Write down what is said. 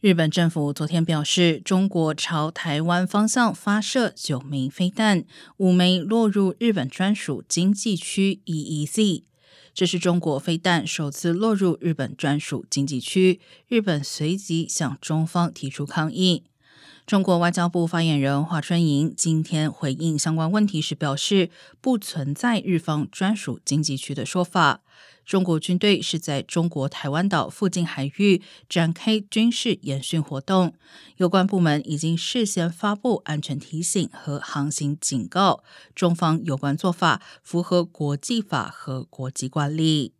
日本政府昨天表示，中国朝台湾方向发射九枚飞弹，五枚落入日本专属经济区 （EEZ）。这是中国飞弹首次落入日本专属经济区，日本随即向中方提出抗议。中国外交部发言人华春莹今天回应相关问题时表示，不存在日方专属经济区的说法。中国军队是在中国台湾岛附近海域展开军事演训活动，有关部门已经事先发布安全提醒和航行警告。中方有关做法符合国际法和国际惯例。